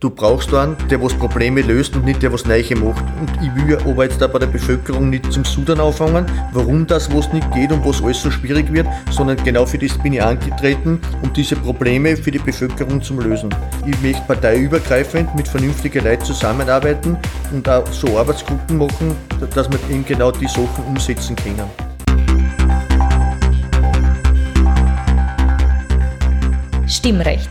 Du brauchst einen, der was Probleme löst und nicht der was Neiche macht. Und ich will aber jetzt da bei der Bevölkerung nicht zum Sudern auffangen, warum das was nicht geht und was alles so schwierig wird, sondern genau für das bin ich angetreten, um diese Probleme für die Bevölkerung zu lösen. Ich möchte parteiübergreifend mit vernünftigen Leuten zusammenarbeiten und auch so Arbeitsgruppen machen, dass wir eben genau die Sachen umsetzen können. Stimmrecht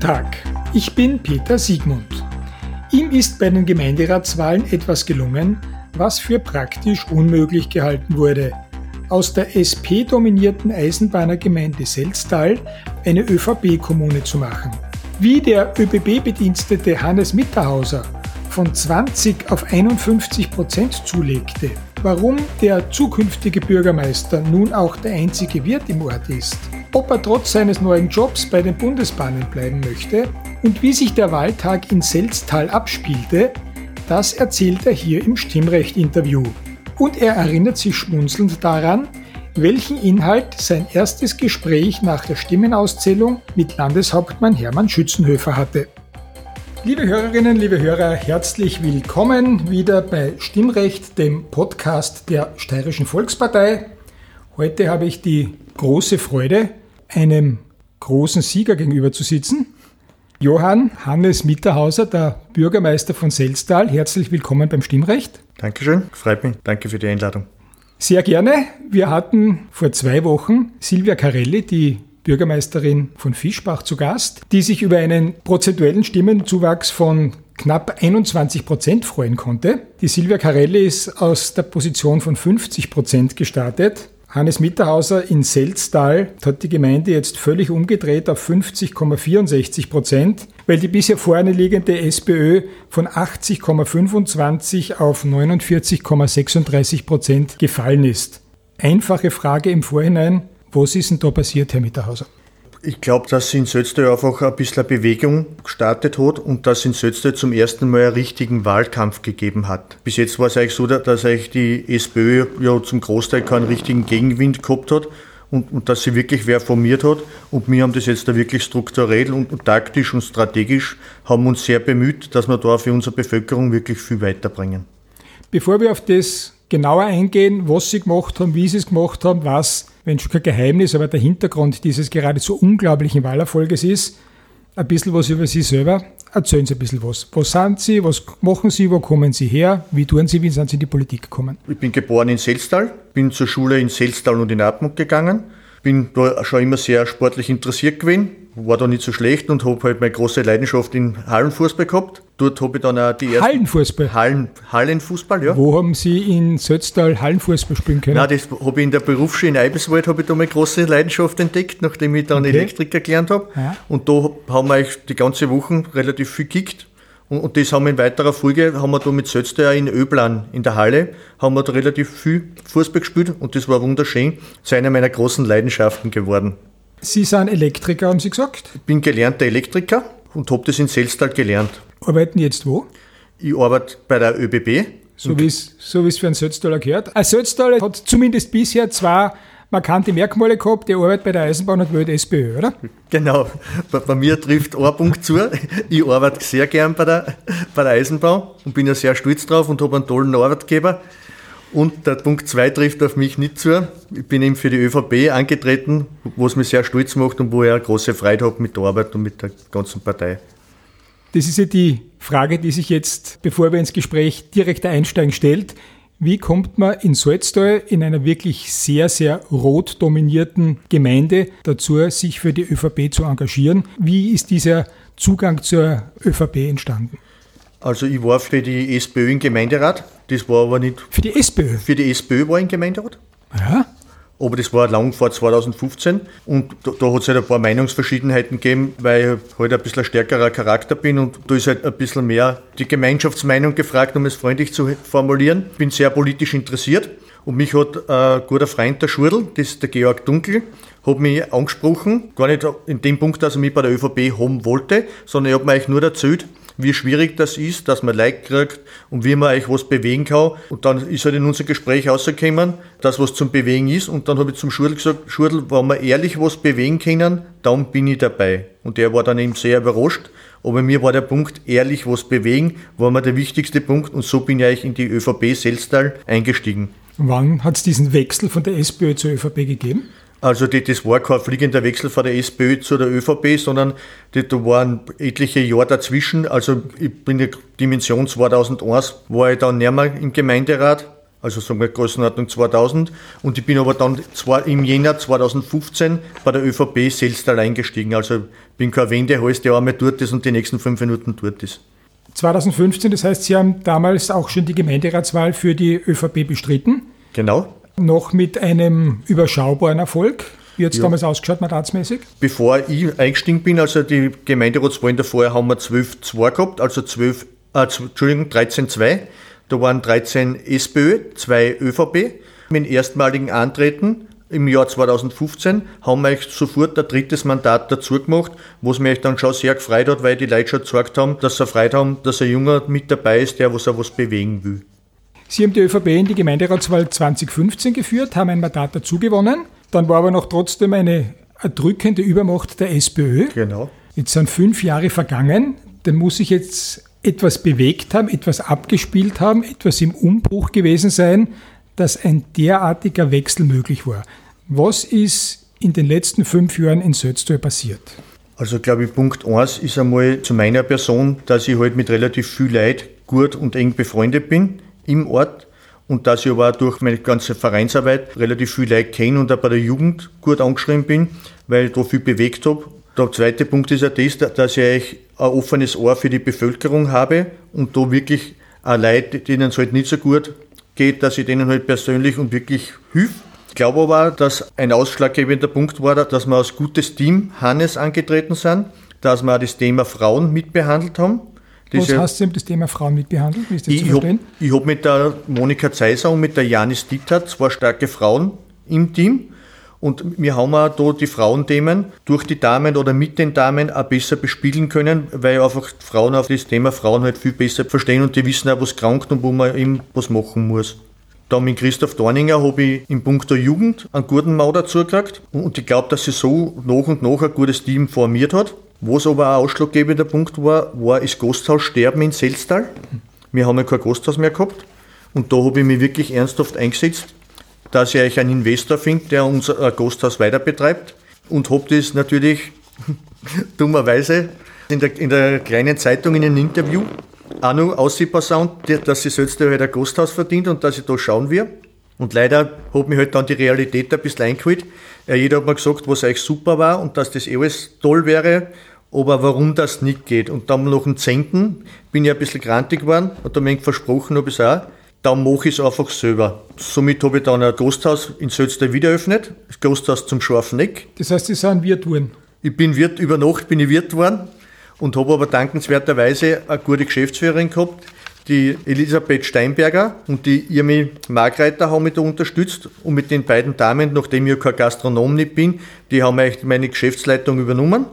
Guten Tag, ich bin Peter Siegmund. Ihm ist bei den Gemeinderatswahlen etwas gelungen, was für praktisch unmöglich gehalten wurde. Aus der SP-dominierten Eisenbahnergemeinde Selztal eine ÖVP-Kommune zu machen. Wie der ÖBB-Bedienstete Hannes Mitterhauser von 20 auf 51 Prozent zulegte, warum der zukünftige Bürgermeister nun auch der einzige Wirt im Ort ist ob er trotz seines neuen Jobs bei den Bundesbahnen bleiben möchte und wie sich der Wahltag in Selztal abspielte, das erzählt er hier im Stimmrecht-Interview. Und er erinnert sich schmunzelnd daran, welchen Inhalt sein erstes Gespräch nach der Stimmenauszählung mit Landeshauptmann Hermann Schützenhöfer hatte. Liebe Hörerinnen, liebe Hörer, herzlich willkommen wieder bei Stimmrecht, dem Podcast der Steirischen Volkspartei. Heute habe ich die große Freude, einem großen Sieger gegenüber zu sitzen. Johann Hannes Mitterhauser, der Bürgermeister von Selztal, herzlich willkommen beim Stimmrecht. Dankeschön, freut mich. Danke für die Einladung. Sehr gerne. Wir hatten vor zwei Wochen Silvia Carelli, die Bürgermeisterin von Fischbach, zu Gast, die sich über einen prozentuellen Stimmenzuwachs von knapp 21 Prozent freuen konnte. Die Silvia Carelli ist aus der Position von 50 Prozent gestartet Hannes Mitterhauser in Selztal hat die Gemeinde jetzt völlig umgedreht auf 50,64 Prozent, weil die bisher vorne liegende SPÖ von 80,25 auf 49,36 Prozent gefallen ist. Einfache Frage im Vorhinein, was ist denn da passiert, Herr Mitterhauser? Ich glaube, dass in Sötzte einfach ein bisschen Bewegung gestartet hat und dass in Sötzte zum ersten Mal einen richtigen Wahlkampf gegeben hat. Bis jetzt war es eigentlich so, dass eigentlich die SPÖ ja zum Großteil keinen richtigen Gegenwind gehabt hat und, und dass sie wirklich wer formiert hat. Und wir haben das jetzt da wirklich strukturell und, und taktisch und strategisch haben uns sehr bemüht, dass wir da für unsere Bevölkerung wirklich viel weiterbringen. Bevor wir auf das genauer eingehen, was Sie gemacht haben, wie Sie es gemacht haben, was wenn schon kein Geheimnis, aber der Hintergrund dieses gerade so unglaublichen Wahlerfolges ist, ein bisschen was über Sie selber. Erzählen Sie ein bisschen was. Was sind Sie, was machen Sie, wo kommen Sie her, wie tun Sie, wie sind Sie in die Politik gekommen? Ich bin geboren in Selztal, bin zur Schule in Selztal und in Atmung gegangen, bin da schon immer sehr sportlich interessiert gewesen, war da nicht so schlecht und habe halt meine große Leidenschaft in Hallenfußball gehabt. Dort habe ich dann auch die ersten... Hallenfußball? Hallen, Hallenfußball, ja. Wo haben Sie in Sötztal Hallenfußball spielen können? Nein, das habe ich in der Berufsschule in Eibeswald habe ich da meine große Leidenschaft entdeckt, nachdem ich dann okay. Elektriker gelernt habe. Ja. Und da haben wir eigentlich die ganze Woche relativ viel gekickt. Und, und das haben wir in weiterer Folge, haben wir da mit Sötztal in Öblan in der Halle, haben wir da relativ viel Fußball gespielt und das war wunderschön. Das ist eine meiner großen Leidenschaften geworden. Sie sind Elektriker, haben Sie gesagt? Ich bin gelernter Elektriker und habe das in Selstall gelernt. Arbeiten jetzt wo? Ich arbeite bei der ÖBB. So wie es so für einen Sötztaler gehört. Ein Sötztaler hat zumindest bisher zwei markante Merkmale gehabt. Die Arbeit bei der Eisenbahn und wählt SPÖ, oder? Genau. Bei, bei, mir trifft ein Punkt zu. Ich arbeite sehr gern bei der, bei der Eisenbahn und bin ja sehr stolz drauf und habe einen tollen Arbeitgeber. Und der Punkt 2 trifft auf mich nicht zu. Ich bin eben für die ÖVP angetreten, was mich sehr stolz macht und wo ich eine große Freude habe mit der Arbeit und mit der ganzen Partei. Das ist ja die Frage, die sich jetzt, bevor wir ins Gespräch direkt einsteigen, stellt. Wie kommt man in Salztal, in einer wirklich sehr, sehr rot dominierten Gemeinde, dazu, sich für die ÖVP zu engagieren? Wie ist dieser Zugang zur ÖVP entstanden? Also ich war für die SPÖ im Gemeinderat, das war aber nicht... Für die SPÖ? Für die SPÖ war ich im Gemeinderat. Ja. aber das war lang vor 2015 und da, da hat es halt ein paar Meinungsverschiedenheiten gegeben, weil ich halt ein bisschen stärkerer Charakter bin und da ist halt ein bisschen mehr die Gemeinschaftsmeinung gefragt, um es freundlich zu formulieren. Ich bin sehr politisch interessiert und mich hat ein guter Freund, der Schurdel, das ist der Georg Dunkel, hat mich angesprochen, gar nicht in dem Punkt, dass er mich bei der ÖVP haben wollte, sondern er hat mir eigentlich nur erzählt, wie schwierig das ist, dass man Like kriegt und wie man euch was bewegen kann. Und dann ist halt in unser Gespräch rausgekommen, dass was zum Bewegen ist. Und dann habe ich zum Schurdel gesagt, Schurdel, wenn wir ehrlich was bewegen können, dann bin ich dabei. Und der war dann eben sehr überrascht. Aber mir war der Punkt, ehrlich was bewegen, war mir der wichtigste Punkt. Und so bin ich eigentlich in die ÖVP Selstal eingestiegen. Wann hat es diesen Wechsel von der SPÖ zur ÖVP gegeben? Also die, das war kein fliegender Wechsel von der SPÖ zu der ÖVP, sondern die, da waren etliche Jahre dazwischen. Also ich bin in der Dimension 2001, war ich dann näher mehr im Gemeinderat, also sagen wir Größenordnung 2000. Und ich bin aber dann zwar im Jänner 2015 bei der ÖVP selbst allein gestiegen. Also bin kein Wendehals, der einmal dort ist und die nächsten fünf Minuten dort ist. 2015, das heißt, Sie haben damals auch schon die Gemeinderatswahl für die ÖVP bestritten. Genau noch mit einem überschaubaren Erfolg. Wie hat es ja. damals ausgeschaut, mandatsmäßig? Bevor ich eingestiegen bin, also die Gemeinderatswahlen davor, haben wir 12-2 gehabt, also 12, äh, Entschuldigung, 13-2. Da waren 13 SPÖ, 2 ÖVP. Mit dem erstmaligen Antreten im Jahr 2015 haben wir sofort ein drittes Mandat dazu gemacht, was mich dann schon sehr gefreut hat, weil die Leute schon gesagt haben, dass sie erfreut haben, dass ein Junger mit dabei ist, der was auch was bewegen will. Sie haben die ÖVP in die Gemeinderatswahl 2015 geführt, haben ein Mandat dazu gewonnen. Dann war aber noch trotzdem eine erdrückende Übermacht der SPÖ. Genau. Jetzt sind fünf Jahre vergangen. Dann muss sich jetzt etwas bewegt haben, etwas abgespielt haben, etwas im Umbruch gewesen sein, dass ein derartiger Wechsel möglich war. Was ist in den letzten fünf Jahren in Sötztal passiert? Also glaube ich, Punkt 1 ist einmal zu meiner Person, dass ich halt mit relativ viel Leid gut und eng befreundet bin im Ort und dass ich aber durch meine ganze Vereinsarbeit relativ viel Leute kenne und auch bei der Jugend gut angeschrieben bin, weil ich da viel bewegt habe. Der zweite Punkt ist ja das, dass ich ein offenes Ohr für die Bevölkerung habe und da wirklich auch Leute, denen es halt nicht so gut geht, dass ich denen halt persönlich und wirklich hilf. Ich glaube aber, dass ein ausschlaggebender Punkt war, dass wir als gutes Team Hannes angetreten sind, dass wir auch das Thema Frauen mitbehandelt haben was ja, heißt, Sie haben das Thema Frauen mitbehandelt? Wie ist das ich zu verstehen? Hab, ich habe mit der Monika Zeiser und mit der Janis Dieter zwei starke Frauen im Team. Und wir haben auch da die Frauenthemen durch die Damen oder mit den Damen auch besser bespielen können, weil einfach Frauen auf das Thema Frauen halt viel besser verstehen und die wissen auch, was krankt und wo man eben was machen muss. Da mit Christoph Dorninger habe ich im Punkt der Jugend einen guten Mau dazu gekriegt und ich glaube, dass sie so nach und nach ein gutes Team formiert hat. Was aber ein ausschlaggebender Punkt war, war das Gasthaussterben in Selztal. Wir haben ja kein Gasthaus mehr gehabt. Und da habe ich mich wirklich ernsthaft eingesetzt, dass ich einen Investor finde, der unser Gasthaus weiter betreibt. Und habe das natürlich dummerweise in der, in der kleinen Zeitung in einem Interview auch noch ausgeposaunt, dass sie Selztal halt ein Gasthaus verdient und dass ich da schauen will. Und leider hat mich halt dann die Realität ein bisschen eingeholt. Jeder hat mir gesagt, was eigentlich super war und dass das alles toll wäre aber warum das nicht geht. Und dann noch am 10. bin ich ein bisschen grantig geworden und da mir versprochen habe ich es auch, dann mache ich es einfach selber. Somit habe ich dann ein Gasthaus in Sölzter wieder eröffnet, das Gasthaus zum scharfen Eck. Das heißt, Sie sind Wirt geworden? Ich bin Wirt, über Nacht bin ich Wirt geworden und habe aber dankenswerterweise eine gute Geschäftsführerin gehabt, die Elisabeth Steinberger und die Irmi Margreiter haben mich da unterstützt und mit den beiden Damen, nachdem ich kein Gastronom nicht bin, die haben meine Geschäftsleitung übernommen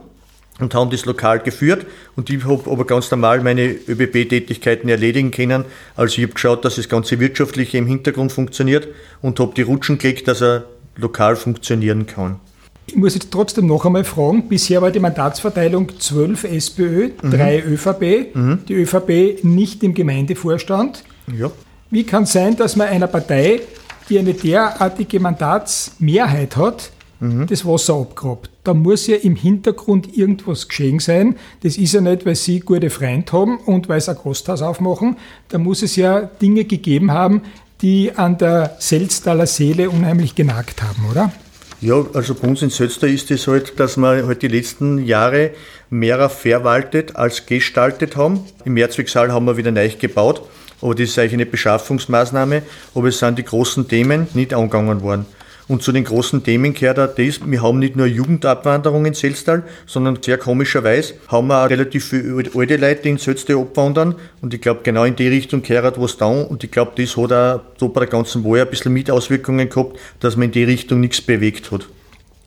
und haben das Lokal geführt und ich habe aber ganz normal meine ÖBB-Tätigkeiten erledigen können. Also ich habe geschaut, dass das ganze Wirtschaftliche im Hintergrund funktioniert und habe die Rutschen gelegt, dass er lokal funktionieren kann. Ich muss jetzt trotzdem noch einmal fragen, bisher war die Mandatsverteilung 12 SPÖ, mhm. 3 ÖVP, mhm. die ÖVP nicht im Gemeindevorstand. Ja. Wie kann es sein, dass man einer Partei, die eine derartige Mandatsmehrheit hat, mhm. das Wasser abgrabt. Da muss ja im Hintergrund irgendwas geschehen sein. Das ist ja nicht, weil Sie gute Freunde haben und weil Sie ein Gasthaus aufmachen. Da muss es ja Dinge gegeben haben, die an der Selztaler Seele unheimlich genagt haben, oder? Ja, also bei uns in Sötzter ist es halt, dass wir halt die letzten Jahre mehr verwaltet als gestaltet haben. Im Mehrzwecksaal haben wir wieder neu gebaut, aber das ist eigentlich eine Beschaffungsmaßnahme, aber es sind die großen Themen nicht angegangen worden. Und zu den großen Themen gehört auch das, wir haben nicht nur Jugendabwanderung in Selztal, sondern sehr komischerweise haben wir auch relativ viele alte Leute, die in Selztal abwandern. Und ich glaube, genau in die Richtung gehört was da. Und ich glaube, das hat auch so bei der ganzen Wahl ein bisschen mit Auswirkungen gehabt, dass man in die Richtung nichts bewegt hat.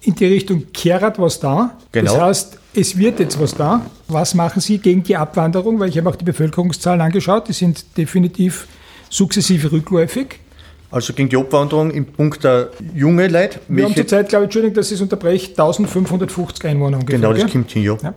In die Richtung kehrt was da. Genau. Das heißt, es wird jetzt was da. Was machen Sie gegen die Abwanderung? Weil ich habe auch die Bevölkerungszahlen angeschaut, die sind definitiv sukzessive rückläufig. Also gegen die Abwanderung im Punkt der junge Leute. Wir haben zurzeit, glaube ich, Entschuldigung, dass ich es unterbreche, 1550 Einwohner ungefähr. Genau, das kommt hin, ja. ja.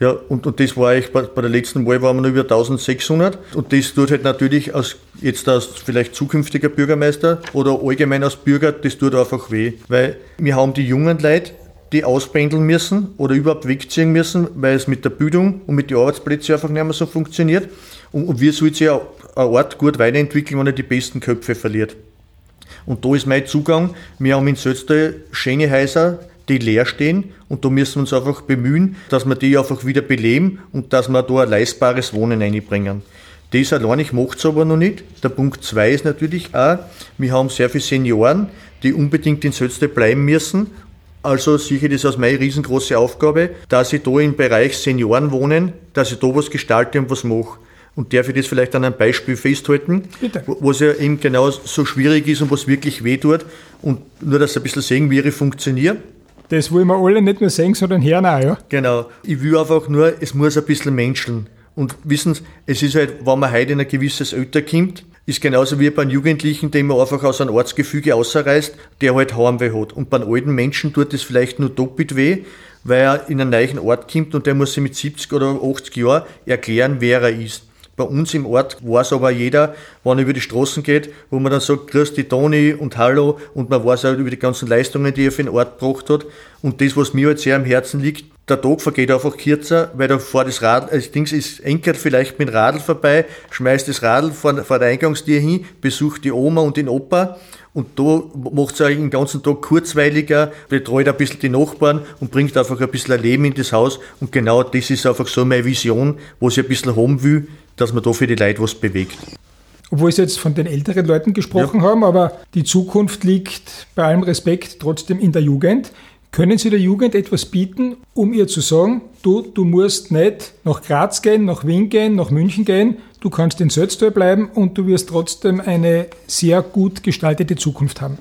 Ja, und, und das war eigentlich bei, bei der letzten Wahl waren wir noch über 1600 und das tut halt natürlich als jetzt als vielleicht zukünftiger Bürgermeister oder allgemein als Bürger, das tut einfach weh, weil wir haben die jungen Leute, die auspendeln müssen oder überhaupt wegziehen müssen, weil es mit der Bildung und mit den Arbeitsplätzen einfach nicht mehr so funktioniert. Und, und wie soll sich ein Ort gut weiterentwickeln, wenn er die besten Köpfe verliert? Und da ist mein Zugang. Wir haben in Sötztal schöne Häuser, die leer stehen und da müssen wir uns einfach bemühen, dass wir die einfach wieder beleben und dass wir da ein leistbares Wohnen einbringen. Das allein macht es aber noch nicht. Der Punkt 2 ist natürlich auch, wir haben sehr viele Senioren, die unbedingt in Sötztal bleiben müssen also sicher das als meine riesengroße Aufgabe, dass ich da im Bereich Senioren wohnen, dass ich da was gestalte und was mache. Und darf ich das vielleicht an einem Beispiel festhalten, Bitte. was ja eben genau so schwierig ist und was wirklich weh tut. Und nur, dass Sie ein bisschen sehen, wie ich funktioniere. Das wollen wir alle nicht nur sehen, sondern hören auch, ja? Genau. Ich will einfach nur, es muss ein bisschen menscheln. Und wissen Sie, es ist halt, wenn man heute in ein gewisses Alter kommt, ist genauso wie bei einem Jugendlichen, der man einfach aus einem Ortsgefüge ausreißt, der halt Heimweh hat. Und bei einem alten Menschen tut es vielleicht nur doppelt weh, weil er in einen neuen Ort kommt und der muss sich mit 70 oder 80 Jahren erklären, wer er ist. Bei uns im Ort weiß aber jeder, wenn er über die Straßen geht, wo man dann sagt, grüß die Toni und hallo und man weiß auch über die ganzen Leistungen, die er für den Ort gebracht hat. Und das, was mir halt sehr am Herzen liegt, der Tag vergeht einfach kürzer, weil da vor das Rad, das Ding ist, enkert vielleicht mit dem Radl vorbei, schmeißt das Radl vor, vor der Eingangstür hin, besucht die Oma und den Opa und da macht es den ganzen Tag kurzweiliger, betreut ein bisschen die Nachbarn und bringt einfach ein bisschen ein Leben in das Haus. Und genau das ist einfach so meine Vision, was ich ein bisschen haben will, dass man da für die Leute was bewegt. Obwohl Sie jetzt von den älteren Leuten gesprochen ja. haben, aber die Zukunft liegt bei allem Respekt trotzdem in der Jugend. Können Sie der Jugend etwas bieten, um ihr zu sagen, du, du musst nicht nach Graz gehen, nach Wien gehen, nach München gehen, du kannst in Sötztal bleiben und du wirst trotzdem eine sehr gut gestaltete Zukunft haben?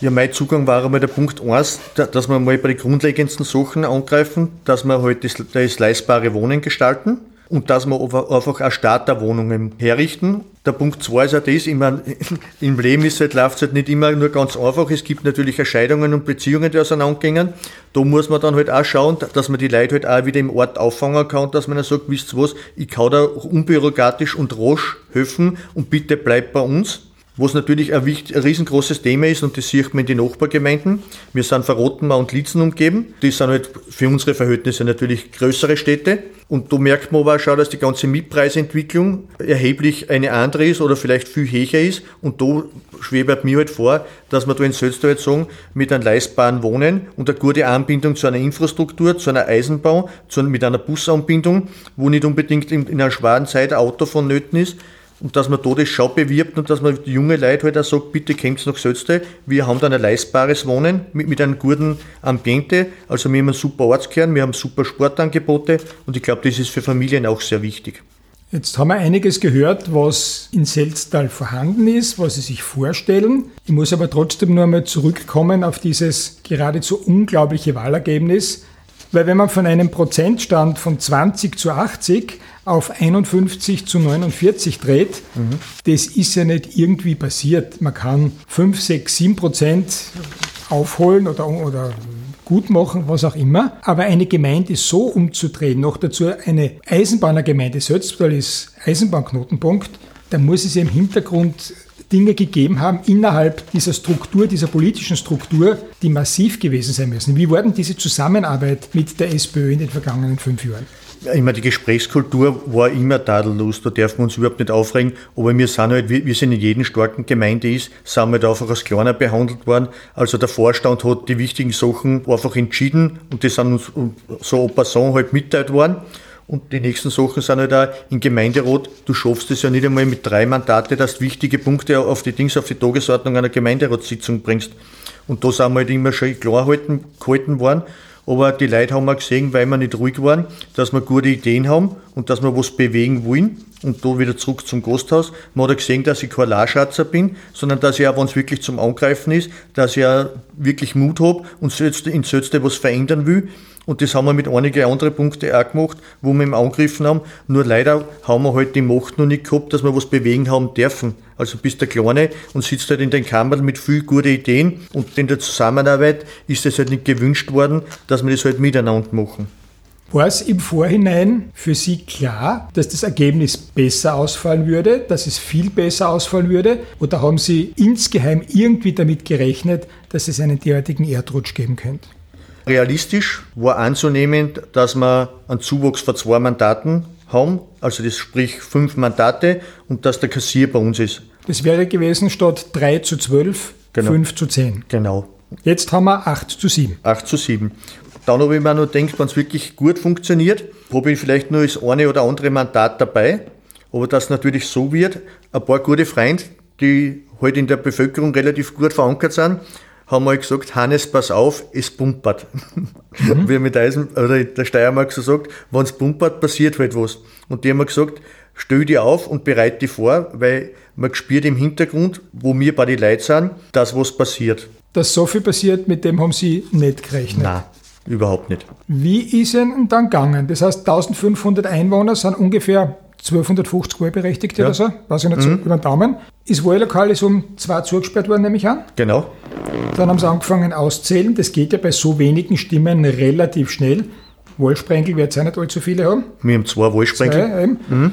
Ja, mein Zugang war einmal der Punkt 1, dass wir mal bei den grundlegendsten Sachen angreifen, dass wir halt das, das leistbare Wohnen gestalten und dass wir einfach auch Starterwohnungen herrichten. Der Punkt zwei ist ja das, ich meine, im Leben ist halt, läuft es halt nicht immer nur ganz einfach. Es gibt natürlich Erscheidungen und Beziehungen, die auseinandergehen. Da muss man dann halt auch schauen, dass man die Leute halt auch wieder im Ort auffangen kann, dass man dann sagt, wisst ihr was, ich kann da unbürokratisch und rasch helfen und bitte bleibt bei uns was natürlich ein, wichtig, ein riesengroßes Thema ist und das sieht man in den Nachbargemeinden. Wir sind von Rottenmau und Litzen umgeben. Die sind halt für unsere Verhältnisse natürlich größere Städte. Und da merkt man aber auch schon, dass die ganze Mietpreisentwicklung erheblich eine andere ist oder vielleicht viel höher ist. Und da schwebt mir halt vor, dass wir da in Sötztal jetzt sagen, mit einem leistbaren Wohnen und eine gute Anbindung zu einer Infrastruktur, zu einer Eisenbahn, zu, mit einer Busanbindung, wo nicht unbedingt in, in einer schweren Zeit ein Auto vonnöten ist, und dass man da das schon bewirbt und dass man junge Leute halt auch sagt, bitte kommt nach Sötzte, wir haben da ein leistbares Wohnen mit, mit einem guten Ambiente, also wir haben einen super Ortskern, wir haben super Sportangebote und ich glaube, das ist für Familien auch sehr wichtig. Jetzt haben wir einiges gehört, was in Selztal vorhanden ist, was Sie sich vorstellen. Ich muss aber trotzdem nur einmal zurückkommen auf dieses geradezu unglaubliche Wahlergebnis, weil wenn man von einem Prozentstand von 20 zu 80 auf 51 zu 49 dreht, mhm. das ist ja nicht irgendwie passiert. Man kann 5, 6, 7 Prozent aufholen oder, oder gut machen, was auch immer. Aber eine Gemeinde so umzudrehen, noch dazu eine Eisenbahnergemeinde, Sötztal ist Eisenbahnknotenpunkt, da muss es im Hintergrund Dinge gegeben haben innerhalb dieser Struktur, dieser politischen Struktur, die massiv gewesen sein müssen. Wie war denn diese Zusammenarbeit mit der SPÖ in den vergangenen fünf Jahren? Immer die Gesprächskultur war immer tadellos, da dürfen wir uns überhaupt nicht aufregen, aber wir sind halt, wie es in jedem starken Gemeinde ist, sind wir halt einfach als kleiner behandelt worden. Also der Vorstand hat die wichtigen Sachen einfach entschieden und die sind uns so en passant halt mitteilt worden. Und die nächsten Sachen sind halt auch im Gemeinderat, du schaffst es ja nicht einmal mit drei Mandate, dass du wichtige Punkte auf die Dings, auf die Tagesordnung einer Gemeinderatssitzung bringst. Und da sind wir halt immer schon klar gehalten, gehalten worden. Aber die Leute haben auch gesehen, weil wir nicht ruhig waren, dass wir gute Ideen haben und dass wir was bewegen wollen. Und da wieder zurück zum Gasthaus. Man hat gesehen, dass ich kein Larschatzer bin, sondern dass ich auch, wenn es wirklich zum Angreifen ist, dass ich auch wirklich Mut habe und in Sötzte was verändern will. Und das haben wir mit einigen anderen Punkten auch gemacht, wo wir im angegriffen haben. Nur leider haben wir halt die Macht noch nicht gehabt, dass wir was bewegen haben dürfen. Also bist der Kleine und sitzt halt in den Kammern mit viel guten Ideen und in der Zusammenarbeit ist es halt nicht gewünscht worden, dass wir das halt miteinander machen. War es im Vorhinein für Sie klar, dass das Ergebnis besser ausfallen würde, dass es viel besser ausfallen würde? Oder haben Sie insgeheim irgendwie damit gerechnet, dass es einen derartigen Erdrutsch geben könnte? Realistisch war anzunehmen, dass wir einen Zuwachs von zwei Mandaten haben, also das sprich fünf Mandate und dass der Kassier bei uns ist. Das wäre gewesen statt 3 zu 12, genau. 5 zu 10. Genau. Jetzt haben wir 8 zu 7. 8 zu 7. Dann habe ich mir noch gedacht, wenn es wirklich gut funktioniert, habe ich vielleicht nur das eine oder andere Mandat dabei. Aber dass es natürlich so wird, ein paar gute Freunde, die halt in der Bevölkerung relativ gut verankert sind, haben mal gesagt, Hannes, pass auf, es pumpert. Mhm. Wie mit Eisen, oder der Steiermark so sagt, wenn es pumpert, passiert halt was. Und die haben mir gesagt, stell dich auf und bereite dich vor, weil man spürt im Hintergrund, wo wir bei den Leuten sind, dass was passiert. Dass so viel passiert, mit dem haben Sie nicht gerechnet? Nein. Überhaupt nicht. Wie ist Ihnen dann gegangen? Das heißt, 1500 Einwohner sind ungefähr 1250 Wahlberechtigte ja. oder so, weiß ich nicht, mhm. so über den Daumen. Das Wahllokal ist um zwei zugesperrt worden, nehme ich an. Genau. Dann haben sie angefangen auszählen. Das geht ja bei so wenigen Stimmen relativ schnell. Wahlsprengel wird es ja nicht allzu viele haben. Wir haben zwei Wahlsprengel. Zwei, mhm.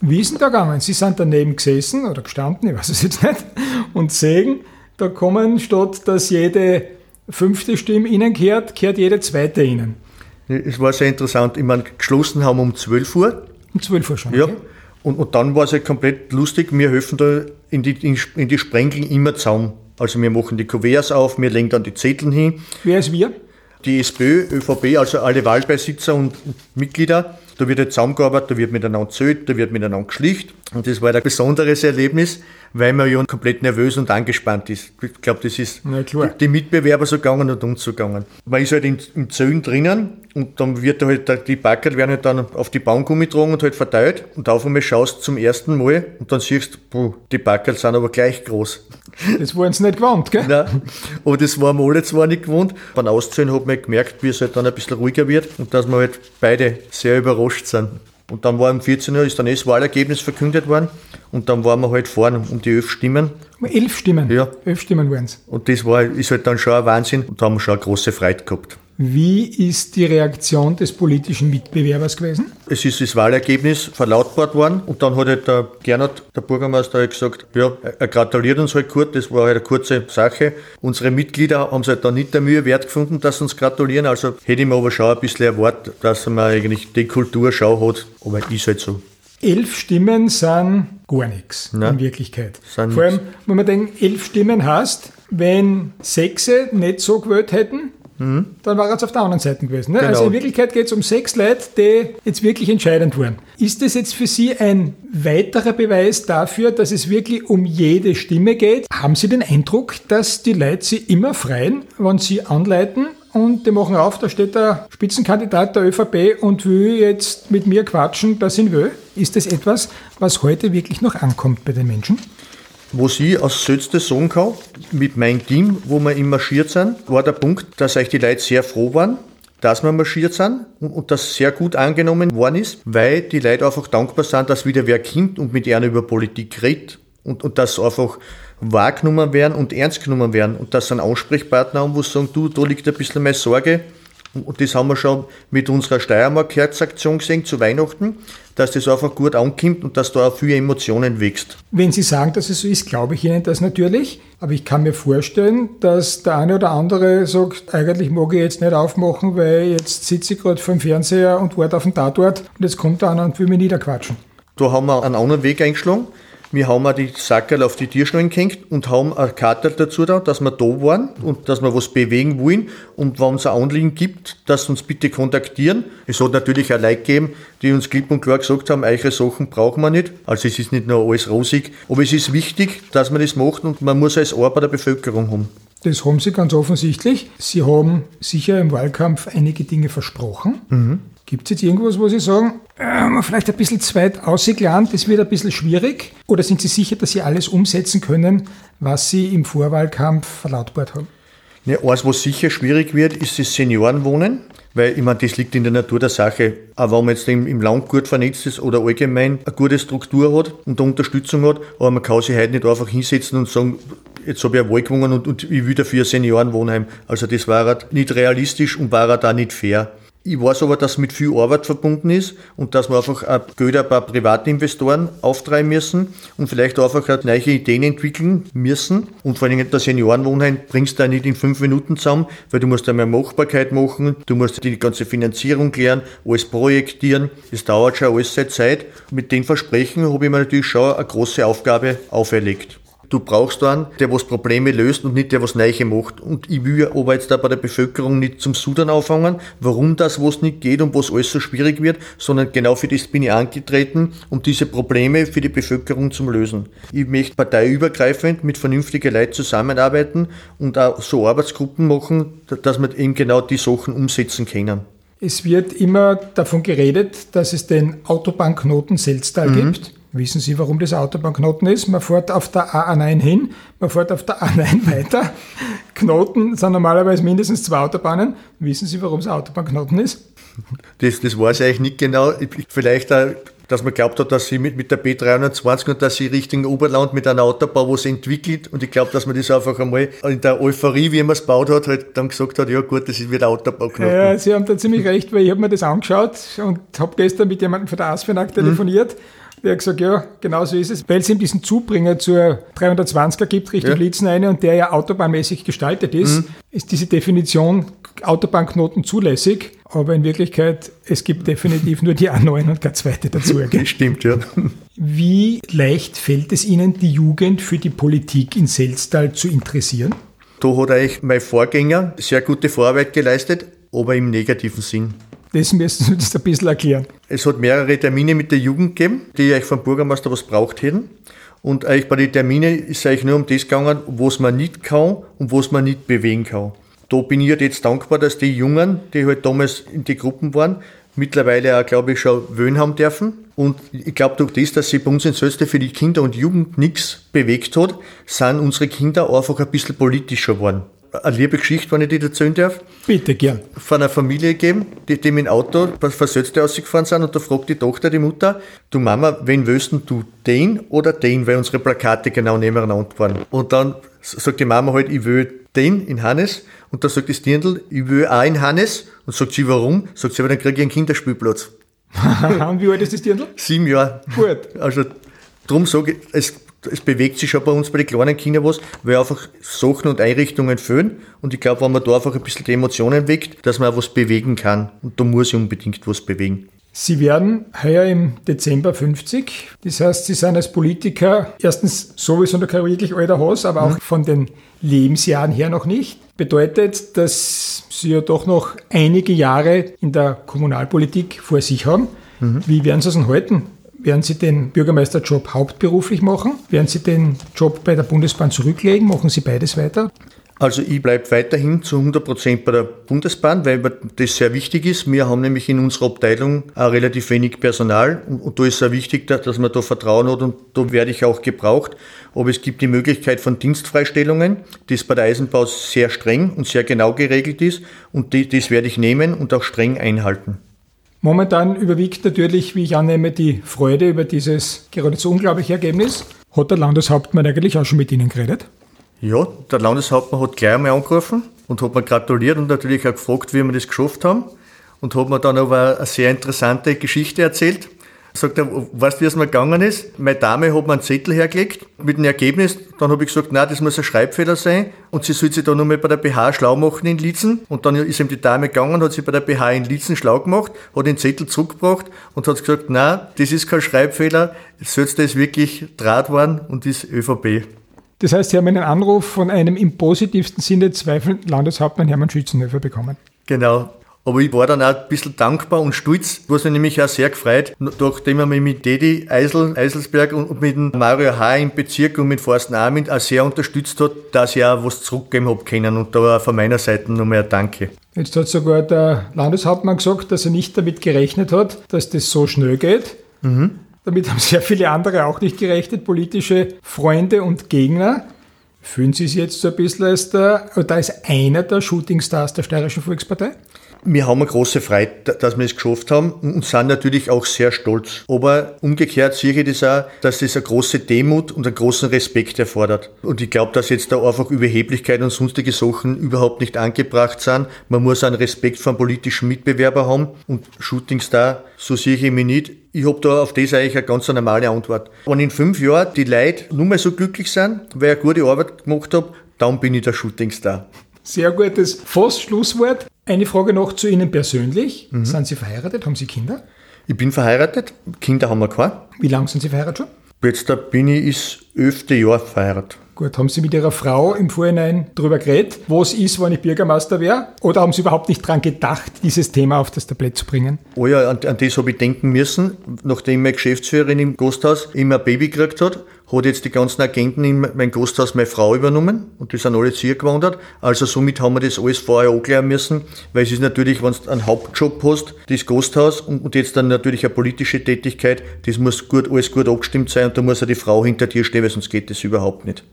Wie ist denn da gegangen? Sie sind daneben gesessen oder gestanden, ich weiß es jetzt nicht, und sehen, da kommen statt dass jede fünfte Stimme ihnen kehrt, kehrt jede zweite ihnen. Es war sehr interessant. Ich meine, geschlossen haben um 12 Uhr. Um 12 Uhr schon. Ja. Okay. Und, und dann war es halt komplett lustig. Wir helfen da in die, in, in die Sprengeln immer zusammen. Also wir machen die Kuverts auf, wir legen dann die Zettel hin. Wer ist wir? Die SPÖ, ÖVP, also alle Wahlbeisitzer und Mitglieder. Da wird jetzt zusammengearbeitet, da wird miteinander gezählt, da wird miteinander geschlicht. Und das war ein besonderes Erlebnis, weil man ja komplett nervös und angespannt ist. Ich glaube, das ist die Mitbewerber so gegangen und uns so gegangen. Man ist halt in, im Zöhn drinnen und dann wird halt, die Packerl werden halt dann auf die Baumgummi getragen und halt verteilt. Und auf einmal schaust du zum ersten Mal und dann siehst du, die Packerl sind aber gleich groß. Das waren sie nicht gewohnt, gell? Nein, aber das waren wir alle zwar nicht gewohnt. Beim Auszählen hat man gemerkt, wie es halt dann ein bisschen ruhiger wird und dass wir halt beide sehr überrascht sind. Und dann war um 14 Uhr ist dann das Wahlergebnis verkündet worden und dann waren wir halt vorne um die elf Stimmen. Um elf Stimmen? Ja. Elf Stimmen waren es. Und das war, ist halt dann schon ein Wahnsinn und da haben wir schon eine große Freude gehabt. Wie ist die Reaktion des politischen Mitbewerbers gewesen? Es ist das Wahlergebnis verlautbart worden und dann hat halt der Gernot, der Bürgermeister, halt gesagt, ja, er gratuliert uns halt kurz, das war halt eine kurze Sache. Unsere Mitglieder haben es halt da nicht der Mühe wert gefunden, dass sie uns gratulieren, also hätte ich mir aber schon ein bisschen erwartet, dass man eigentlich die Kulturschau hat, aber ist halt so. Elf Stimmen sind gar nichts in Wirklichkeit. Vor allem, wenn man denkt, elf Stimmen hast, wenn sechs nicht so gewählt hätten, Mhm. Dann war es auf der anderen Seite gewesen. Ne? Genau. Also in Wirklichkeit geht es um sechs Leute, die jetzt wirklich entscheidend waren. Ist das jetzt für Sie ein weiterer Beweis dafür, dass es wirklich um jede Stimme geht? Haben Sie den Eindruck, dass die Leute Sie immer freien, wenn Sie anleiten und die machen auf, da steht der Spitzenkandidat der ÖVP und will jetzt mit mir quatschen, das in Wö. Ist das etwas, was heute wirklich noch ankommt bei den Menschen? Was ich aus Sötzte sagen kann, mit meinem Team, wo wir immer marschiert sind, war der Punkt, dass euch die Leute sehr froh waren, dass wir marschiert sind und, und das sehr gut angenommen worden ist, weil die Leute einfach dankbar sind, dass wieder wer kommt und mit ihnen über Politik redet und, und dass einfach wahrgenommen werden und ernst genommen werden und dass einen Ansprechpartner haben, wo sie sagen, du, da liegt ein bisschen mehr Sorge, und das haben wir schon mit unserer Steiermark-Herzaktion gesehen zu Weihnachten, dass das einfach gut ankommt und dass da auch viele Emotionen wächst. Wenn Sie sagen, dass es so ist, glaube ich Ihnen das natürlich. Aber ich kann mir vorstellen, dass der eine oder andere sagt, eigentlich mag ich jetzt nicht aufmachen, weil jetzt sitze ich gerade vor dem Fernseher und warte auf den Tatort und jetzt kommt der andere und will mich niederquatschen. Da haben wir einen anderen Weg eingeschlagen. Wir haben auch die Sackerl auf die Tierschnallen gehängt und haben eine Karte dazu da, dass wir da waren und dass wir was bewegen wollen. Und wenn es ein Anliegen gibt, dass uns bitte kontaktieren. Es hat natürlich auch Leute gegeben, die uns klipp und klar gesagt haben, eure Sachen brauchen wir nicht. Also es ist nicht nur alles rosig. Aber es ist wichtig, dass man das macht und man muss als Ohr bei der Bevölkerung haben. Das haben Sie ganz offensichtlich. Sie haben sicher im Wahlkampf einige Dinge versprochen. Mhm. Gibt es jetzt irgendwas, wo Sie sagen, äh, vielleicht ein bisschen zu weit ausgeplant, das wird ein bisschen schwierig? Oder sind Sie sicher, dass Sie alles umsetzen können, was Sie im Vorwahlkampf verlautbart haben? Ja, eins, was sicher schwierig wird, ist das Seniorenwohnen. Weil ich meine, das liegt in der Natur der Sache. Aber wenn man jetzt im, im Land gut vernetzt ist oder allgemein eine gute Struktur hat und eine Unterstützung hat, aber man kann sich heute nicht einfach hinsetzen und sagen, jetzt habe ich eine Wahl gewonnen und, und ich will dafür ein Seniorenwohnheim. Also das war halt nicht realistisch und war halt auch nicht fair. Ich weiß aber, dass mit viel Arbeit verbunden ist und dass wir einfach auch Geld ein paar Privatinvestoren auftreiben müssen und vielleicht einfach auch neue Ideen entwickeln müssen. Und vor allem der Seniorenwohnheim bringst du auch nicht in fünf Minuten zusammen, weil du musst einmal Machbarkeit machen, du musst die ganze Finanzierung klären, alles projektieren. Das dauert schon alles seit Zeit. Mit den Versprechen habe ich mir natürlich schon eine große Aufgabe auferlegt. Du brauchst einen, der was Probleme löst und nicht der was Neiche macht. Und ich will aber jetzt da bei der Bevölkerung nicht zum Sudern auffangen, warum das was nicht geht und was alles so schwierig wird, sondern genau für das bin ich angetreten, um diese Probleme für die Bevölkerung zu lösen. Ich möchte parteiübergreifend mit vernünftigen Leuten zusammenarbeiten und auch so Arbeitsgruppen machen, dass wir eben genau die Sachen umsetzen können. Es wird immer davon geredet, dass es den Autobahnknoten Selztal mhm. gibt. Wissen Sie, warum das Autobahnknoten ist? Man fährt auf der A9 hin, man fährt auf der A9 weiter. Knoten sind normalerweise mindestens zwei Autobahnen. Wissen Sie, warum es Autobahnknoten ist? Das, das weiß ich eigentlich nicht genau. Vielleicht auch, dass man glaubt hat, dass sie mit, mit der B320 und dass sie Richtung Oberland mit einer Autobahn was entwickelt. Und ich glaube, dass man das einfach einmal in der Euphorie, wie man es gebaut hat, halt dann gesagt hat, ja gut, das ist wieder Autobahnknoten. Ja, Sie haben da ziemlich recht, weil ich habe mir das angeschaut und habe gestern mit jemandem von der ASFINAG telefoniert. Mhm der hat gesagt, ja, genau so ist es, weil es eben diesen Zubringer zur 320er gibt Richtung ja. Lietzen eine und der ja autobahnmäßig gestaltet ist, mhm. ist diese Definition Autobahnknoten zulässig, aber in Wirklichkeit, es gibt definitiv nur die A9 und keine zweite dazu. Stimmt, ja. Wie leicht fällt es Ihnen, die Jugend für die Politik in Selztal zu interessieren? Da hat eigentlich mein Vorgänger sehr gute Vorarbeit geleistet, aber im negativen Sinn. Das müssen Sie uns ein bisschen erklären. Es hat mehrere Termine mit der Jugend gegeben, die euch vom Bürgermeister was braucht hätten. Und eigentlich bei den Terminen ist es eigentlich nur um das gegangen, was man nicht kann und was man nicht bewegen kann. Da bin ich halt jetzt dankbar, dass die Jungen, die halt damals in die Gruppen waren, mittlerweile auch, glaube ich, schon wählen haben dürfen. Und ich glaube, durch das, dass sich bei uns in Söste für die Kinder und Jugend nichts bewegt hat, sind unsere Kinder einfach ein bisschen politischer geworden eine liebe Geschichte, wenn ich die erzählen darf. Bitte, gern. Von einer Familie gegeben, die, die mit dem Auto Versetzte ausgefahren sind und da fragt die Tochter die Mutter, du Mama, wen willst du den oder den, weil unsere Plakate genau nebeneinander waren. Und dann sagt die Mama halt, ich will den in Hannes und da sagt das Dirndl, ich will auch in Hannes und sagt sie, warum? Sagt sie, aber dann kriege ich einen Kinderspielplatz. und wie alt ist das Dirndl? Sieben Jahre. Gut. Also Darum sage ich, es, es bewegt sich schon bei uns bei den kleinen Kindern was, weil einfach Sachen und Einrichtungen fehlen. Und ich glaube, wenn man da einfach ein bisschen die Emotionen weckt, dass man auch was bewegen kann. Und da muss ich unbedingt was bewegen. Sie werden heuer im Dezember 50. Das heißt, Sie sind als Politiker erstens sowieso noch kein wirklich alter Haus, aber auch mhm. von den Lebensjahren her noch nicht. Bedeutet, dass Sie ja doch noch einige Jahre in der Kommunalpolitik vor sich haben. Mhm. Wie werden Sie es denn halten? Werden Sie den Bürgermeisterjob hauptberuflich machen? Werden Sie den Job bei der Bundesbahn zurücklegen? Machen Sie beides weiter? Also ich bleibe weiterhin zu 100 Prozent bei der Bundesbahn, weil das sehr wichtig ist. Wir haben nämlich in unserer Abteilung auch relativ wenig Personal und, und da ist sehr wichtig, dass man da Vertrauen hat und da werde ich auch gebraucht. Aber es gibt die Möglichkeit von Dienstfreistellungen, das bei der Eisenbahn sehr streng und sehr genau geregelt ist und die, das werde ich nehmen und auch streng einhalten. Momentan überwiegt natürlich, wie ich annehme, die Freude über dieses geradezu unglaubliche Ergebnis. Hat der Landeshauptmann eigentlich auch schon mit Ihnen geredet? Ja, der Landeshauptmann hat gleich einmal angerufen und hat mir gratuliert und natürlich auch gefragt, wie wir das geschafft haben. Und hat mir dann aber eine sehr interessante Geschichte erzählt. Sagt er, weißt du, wie es mir gegangen ist? Meine Dame hat mir einen Zettel hergelegt mit dem Ergebnis. Dann habe ich gesagt, nein, das muss ein Schreibfehler sein. Und sie soll sich da nochmal bei der BH schlau machen in Lietzen. Und dann ist ihm die Dame gegangen, hat sie bei der BH in Lietzen schlau gemacht, hat den Zettel zurückgebracht und hat gesagt, nein, das ist kein Schreibfehler. Jetzt das wirklich Draht waren und ist ÖVP. Das heißt, Sie haben einen Anruf von einem im positivsten Sinne zweifelnden Landeshauptmann Hermann Schützenhöfer bekommen. Genau. Aber ich war dann auch ein bisschen dankbar und stolz, was mich nämlich auch sehr gefreut, nachdem wir mich mit Dedi Eisel, Eiselsberg und mit Mario H. im Bezirk und mit Forsten Armin auch sehr unterstützt hat, dass ich auch was zurückgeben habe können. Und da war von meiner Seite nochmal ein Danke. Jetzt hat sogar der Landeshauptmann gesagt, dass er nicht damit gerechnet hat, dass das so schnell geht. Mhm. Damit haben sehr viele andere auch nicht gerechnet, politische Freunde und Gegner. Fühlen Sie sich jetzt so ein bisschen als, der, oder als einer der Shootingstars der Steirischen Volkspartei? Wir haben eine große Freude, dass wir es geschafft haben und sind natürlich auch sehr stolz. Aber umgekehrt sehe ich das auch, dass das eine große Demut und einen großen Respekt erfordert. Und ich glaube, dass jetzt da einfach Überheblichkeit und sonstige Sachen überhaupt nicht angebracht sind. Man muss einen Respekt vor einem politischen Mitbewerber haben und Shootingstar, so sehe ich mich nicht. Ich habe da auf das eigentlich eine ganz normale Antwort. Wenn in fünf Jahren die Leute nur mal so glücklich sind, weil ich eine gute Arbeit gemacht habe, dann bin ich der Shootingstar. Sehr gutes fast Schlusswort. Eine Frage noch zu Ihnen persönlich. Mhm. Sind Sie verheiratet? Haben Sie Kinder? Ich bin verheiratet. Kinder haben wir keine. Wie lange sind Sie verheiratet schon? Jetzt da bin ich das elfte Jahr verheiratet. Gut, haben Sie mit Ihrer Frau im Vorhinein darüber geredet, was ist, wenn ich Bürgermeister wäre? Oder haben Sie überhaupt nicht daran gedacht, dieses Thema auf das Tablett zu bringen? Oh ja, an, an das habe ich denken müssen, nachdem meine Geschäftsführerin im Gasthaus immer ein Baby gekriegt hat hat jetzt die ganzen Agenten in mein Gasthaus meine Frau übernommen und die sind alle zu ihr gewandert. Also somit haben wir das alles vorher anklären müssen, weil es ist natürlich, wenn du einen Hauptjob hast, das Gasthaus und jetzt dann natürlich eine politische Tätigkeit, das muss gut, alles gut abgestimmt sein und da muss auch die Frau hinter dir stehen, weil sonst geht das überhaupt nicht.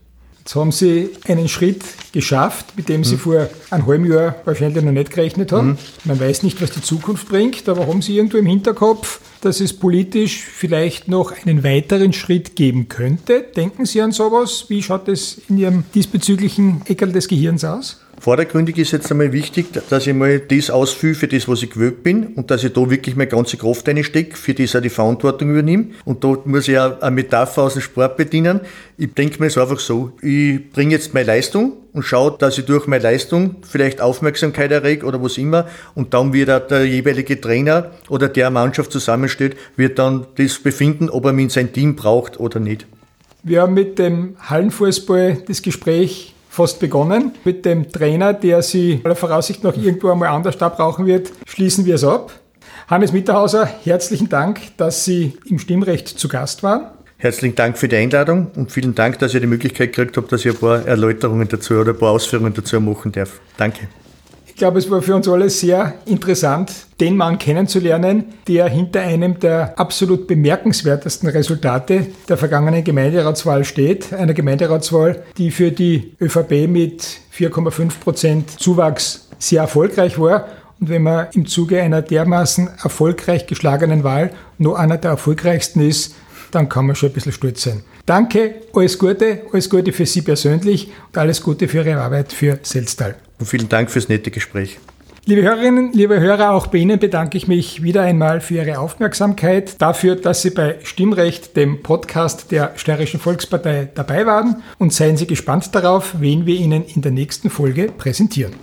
Jetzt haben Sie einen Schritt geschafft, mit dem Sie mhm. vor einem halben Jahr wahrscheinlich noch nicht gerechnet haben. Mhm. Man weiß nicht, was die Zukunft bringt, aber haben Sie irgendwo im Hinterkopf, dass es politisch vielleicht noch einen weiteren Schritt geben könnte? Denken Sie an sowas? Wie schaut es in Ihrem diesbezüglichen Eckerl des Gehirns aus? Vordergründig ist jetzt einmal wichtig, dass ich mal das ausfühle für das, was ich gewöhnt bin und dass ich da wirklich meine ganze Kraft reinstecke, für das auch die Verantwortung übernehme. Und da muss ich auch eine Metapher aus dem Sport bedienen. Ich denke mir es einfach so, ich bringe jetzt meine Leistung und schaue, dass ich durch meine Leistung vielleicht Aufmerksamkeit errege oder was immer und dann wird auch der jeweilige Trainer oder der Mannschaft zusammensteht, wird dann das befinden, ob er mich in sein Team braucht oder nicht. Wir haben mit dem Hallenfußball das Gespräch fast begonnen. Mit dem Trainer, der Sie aller Voraussicht noch irgendwo einmal anders da brauchen wird, schließen wir es ab. Hannes Mitterhauser, herzlichen Dank, dass Sie im Stimmrecht zu Gast waren. Herzlichen Dank für die Einladung und vielen Dank, dass ich die Möglichkeit gekriegt habe, dass ich ein paar Erläuterungen dazu oder ein paar Ausführungen dazu machen darf. Danke. Ich glaube, es war für uns alle sehr interessant, den Mann kennenzulernen, der hinter einem der absolut bemerkenswertesten Resultate der vergangenen Gemeinderatswahl steht. Einer Gemeinderatswahl, die für die ÖVP mit 4,5 Prozent Zuwachs sehr erfolgreich war. Und wenn man im Zuge einer dermaßen erfolgreich geschlagenen Wahl nur einer der erfolgreichsten ist, dann kann man schon ein bisschen stolz sein. Danke, alles Gute, alles Gute für Sie persönlich und alles Gute für Ihre Arbeit für Selztal. Und vielen Dank fürs nette Gespräch. Liebe Hörerinnen, liebe Hörer, auch bei Ihnen bedanke ich mich wieder einmal für Ihre Aufmerksamkeit, dafür, dass Sie bei Stimmrecht, dem Podcast der Steirischen Volkspartei, dabei waren und seien Sie gespannt darauf, wen wir Ihnen in der nächsten Folge präsentieren.